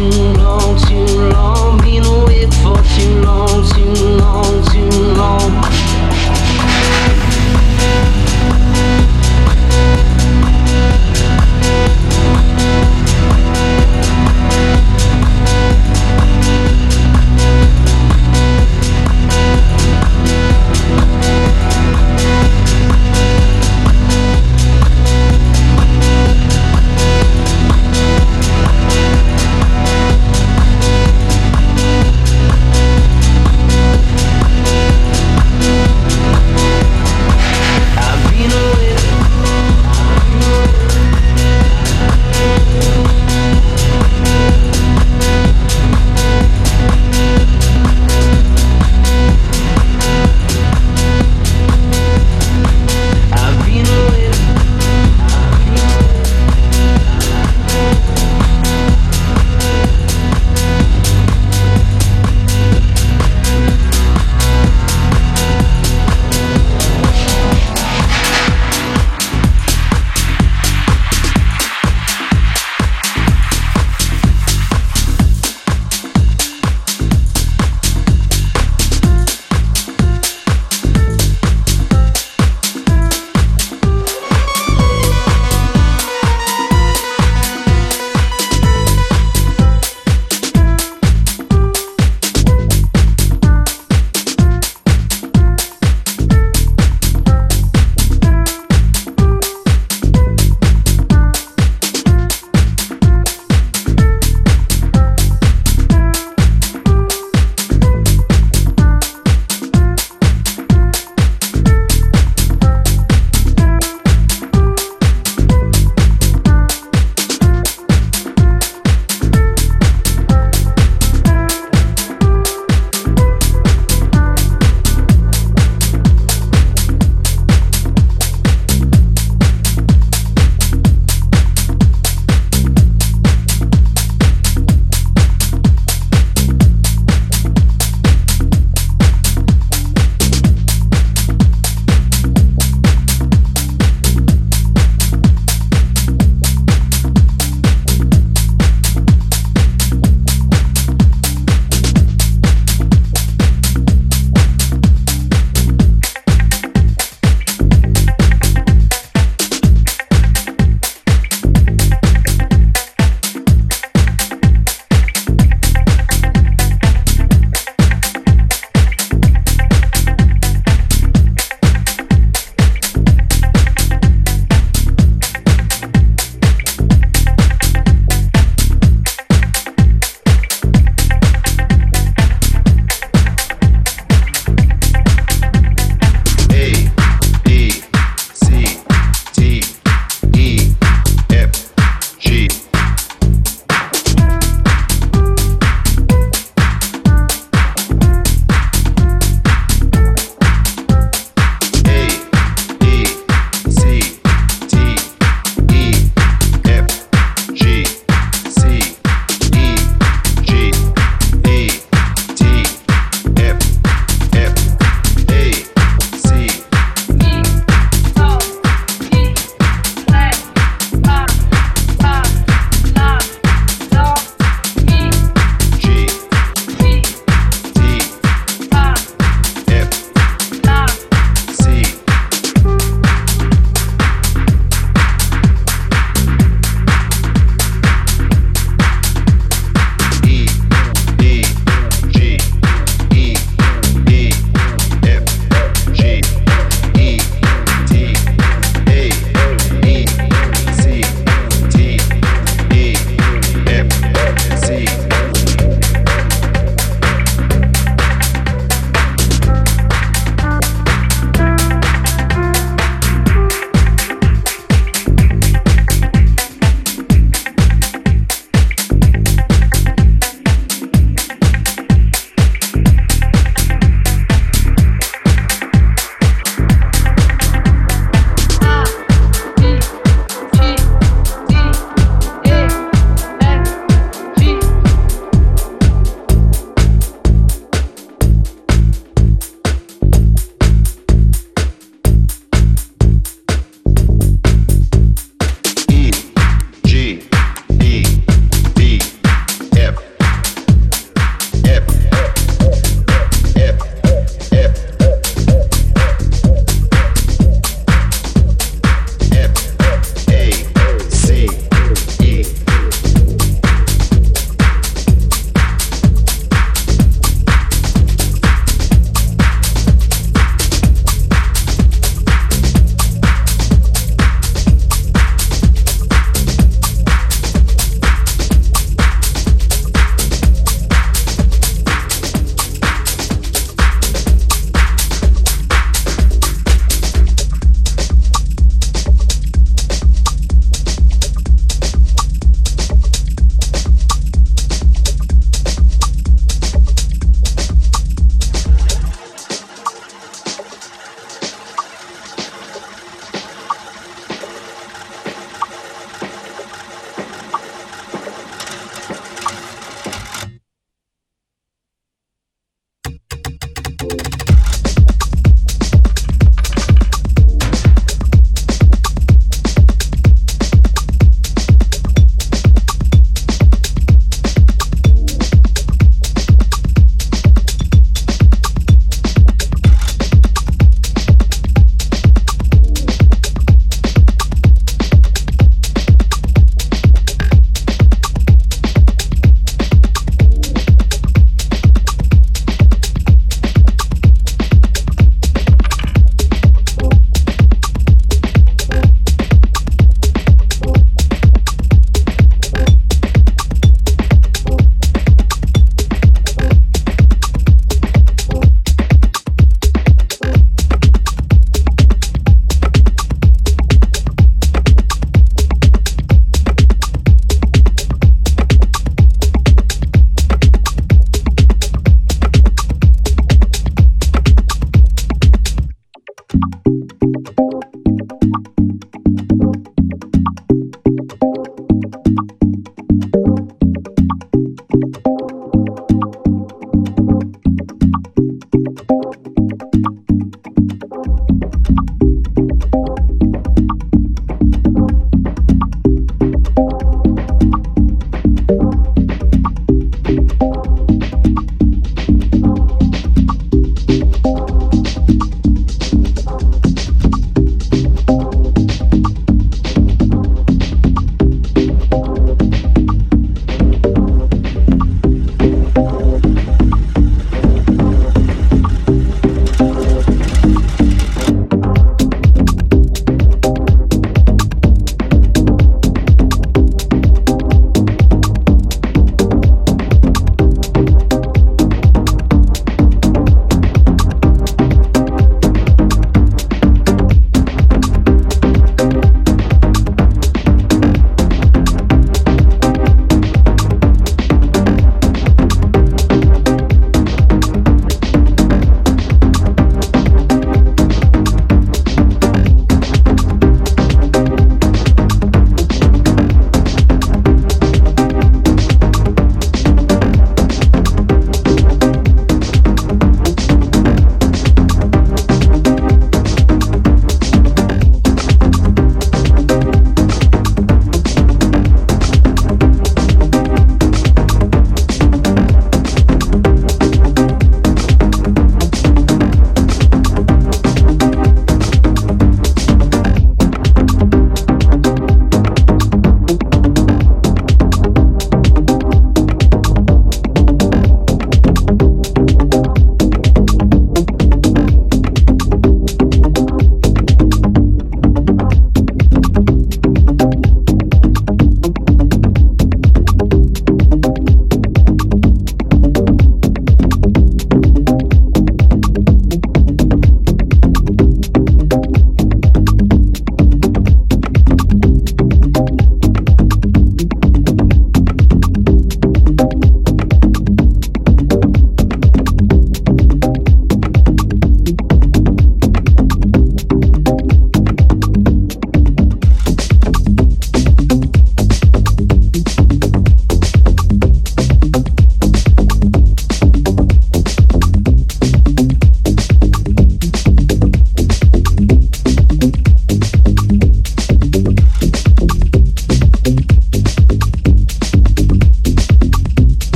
you know.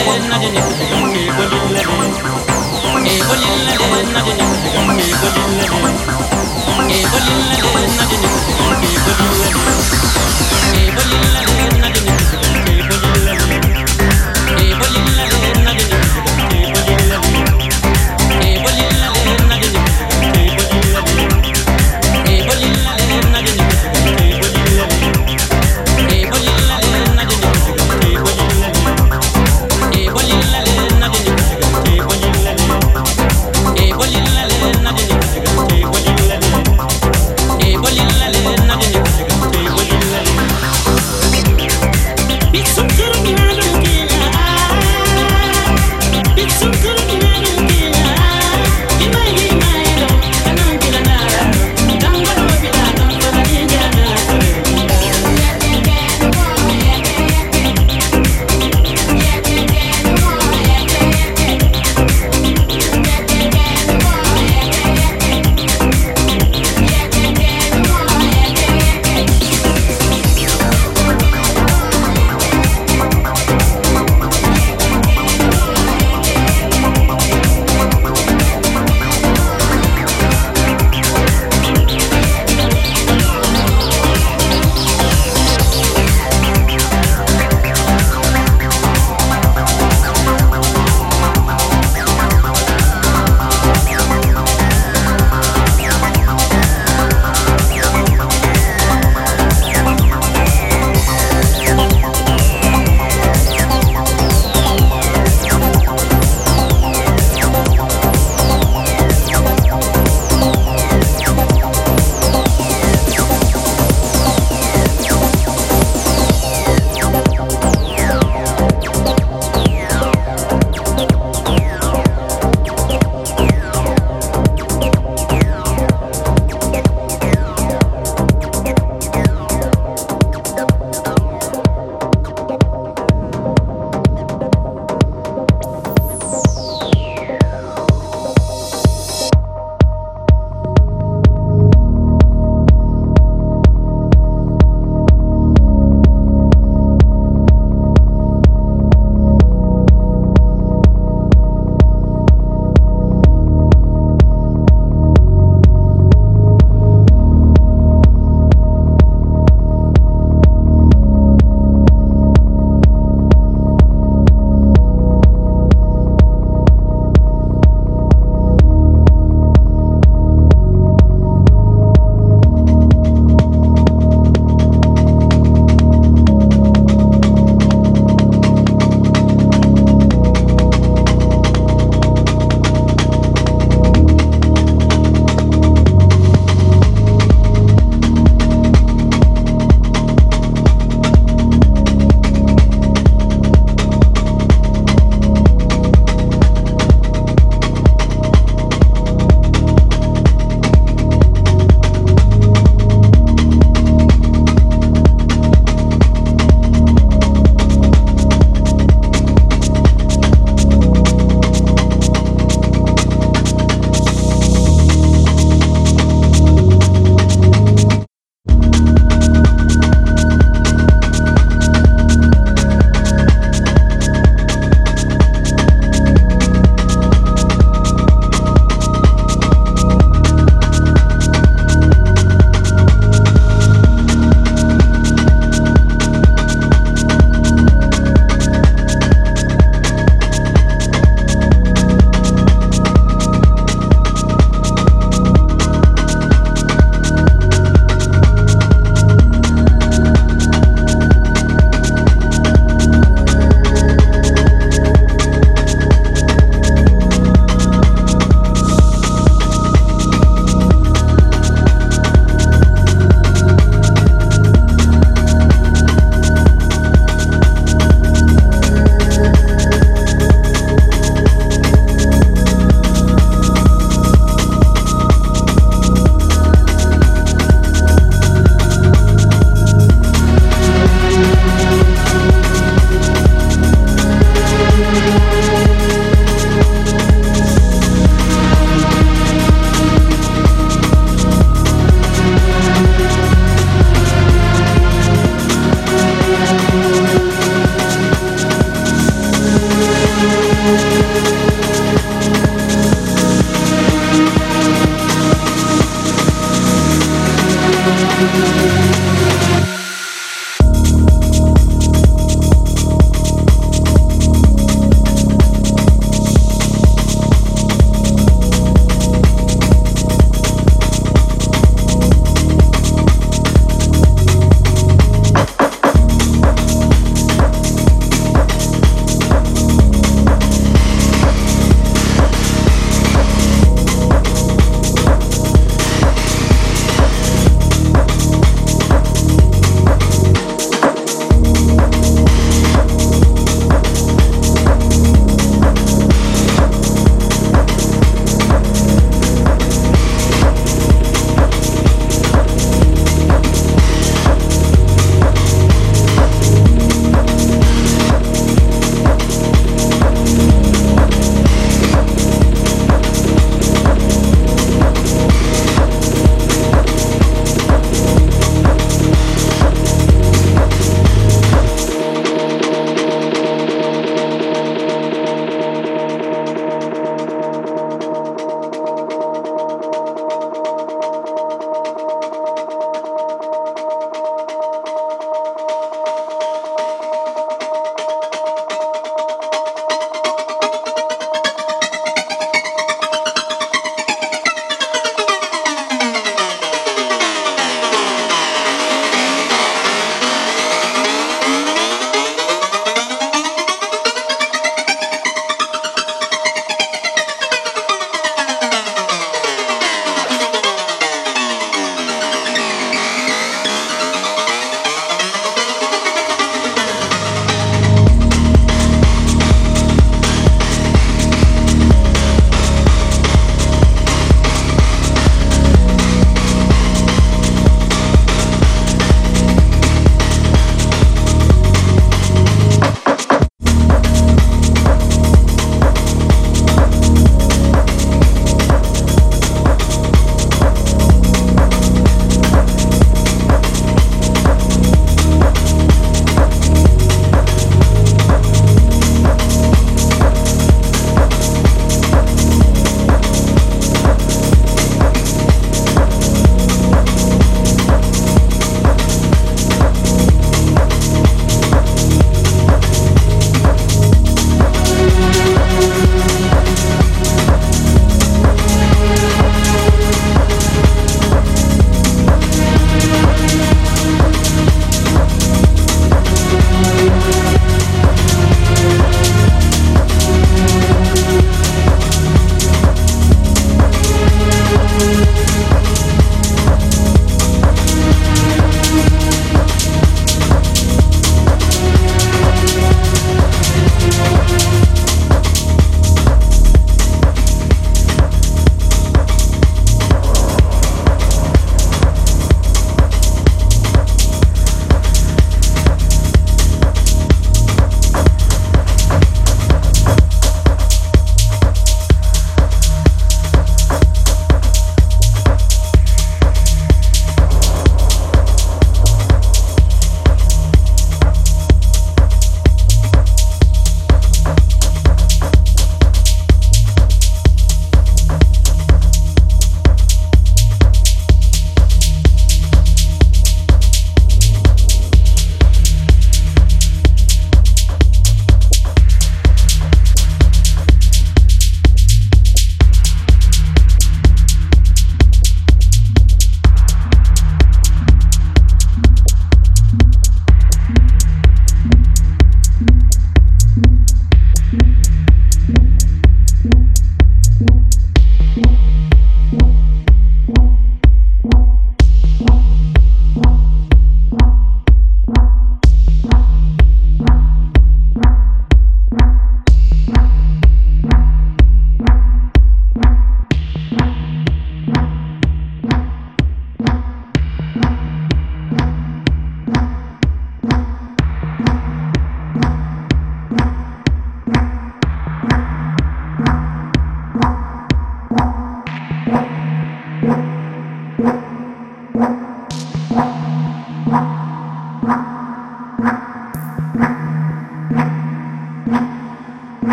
Ebola